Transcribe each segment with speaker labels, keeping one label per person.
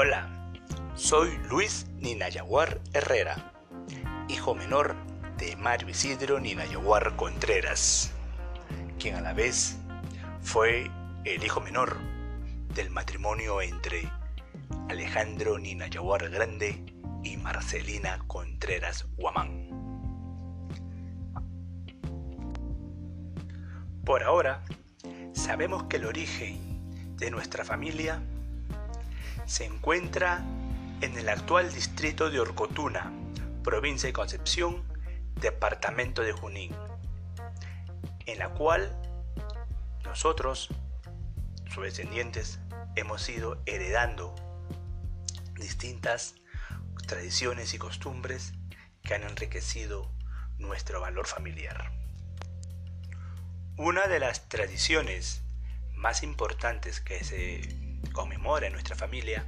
Speaker 1: Hola, soy Luis Ninayaguar Herrera, hijo menor de Mario Isidro Ninayaguar Contreras, quien a la vez fue el hijo menor del matrimonio entre Alejandro Ninayaguar Grande y Marcelina Contreras Guamán. Por ahora, sabemos que el origen de nuestra familia se encuentra en el actual distrito de Orcotuna, provincia de Concepción, departamento de Junín, en la cual nosotros, sus descendientes, hemos ido heredando distintas tradiciones y costumbres que han enriquecido nuestro valor familiar. Una de las tradiciones más importantes que se conmemora en nuestra familia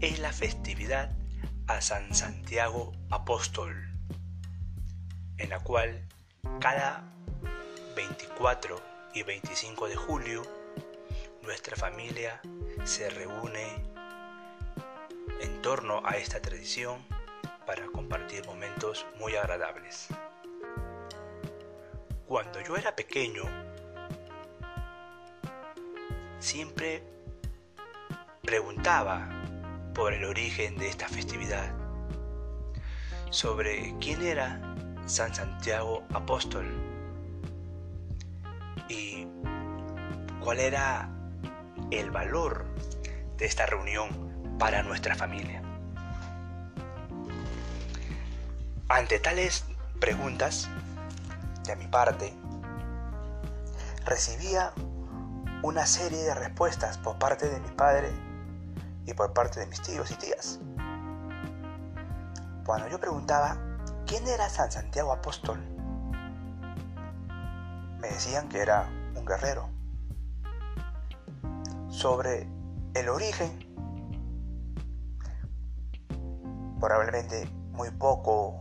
Speaker 1: es la festividad a San Santiago Apóstol, en la cual cada 24 y 25 de julio nuestra familia se reúne en torno a esta tradición para compartir momentos muy agradables. Cuando yo era pequeño, siempre preguntaba por el origen de esta festividad, sobre quién era San Santiago Apóstol y cuál era el valor de esta reunión para nuestra familia. Ante tales preguntas, de mi parte, recibía una serie de respuestas por parte de mi padre y por parte de mis tíos y tías. Cuando yo preguntaba, ¿quién era San Santiago Apóstol? Me decían que era un guerrero. Sobre el origen, probablemente muy poco,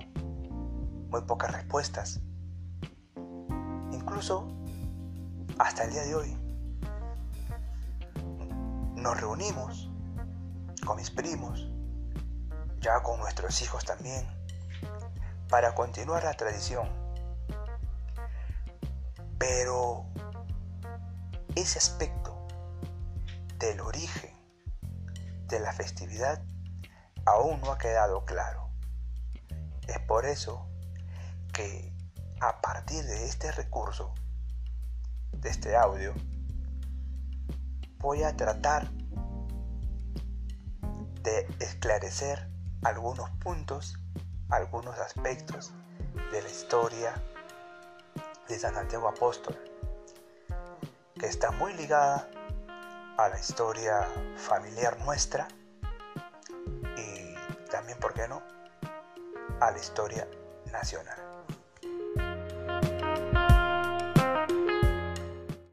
Speaker 1: muy pocas respuestas. Incluso hasta el día de hoy nos reunimos con mis primos, ya con nuestros hijos también, para continuar la tradición. Pero ese aspecto del origen de la festividad aún no ha quedado claro. Es por eso que a partir de este recurso, de este audio, voy a tratar de esclarecer algunos puntos, algunos aspectos de la historia de San Santiago Apóstol, que está muy ligada a la historia familiar nuestra y también, ¿por qué no?, a la historia nacional.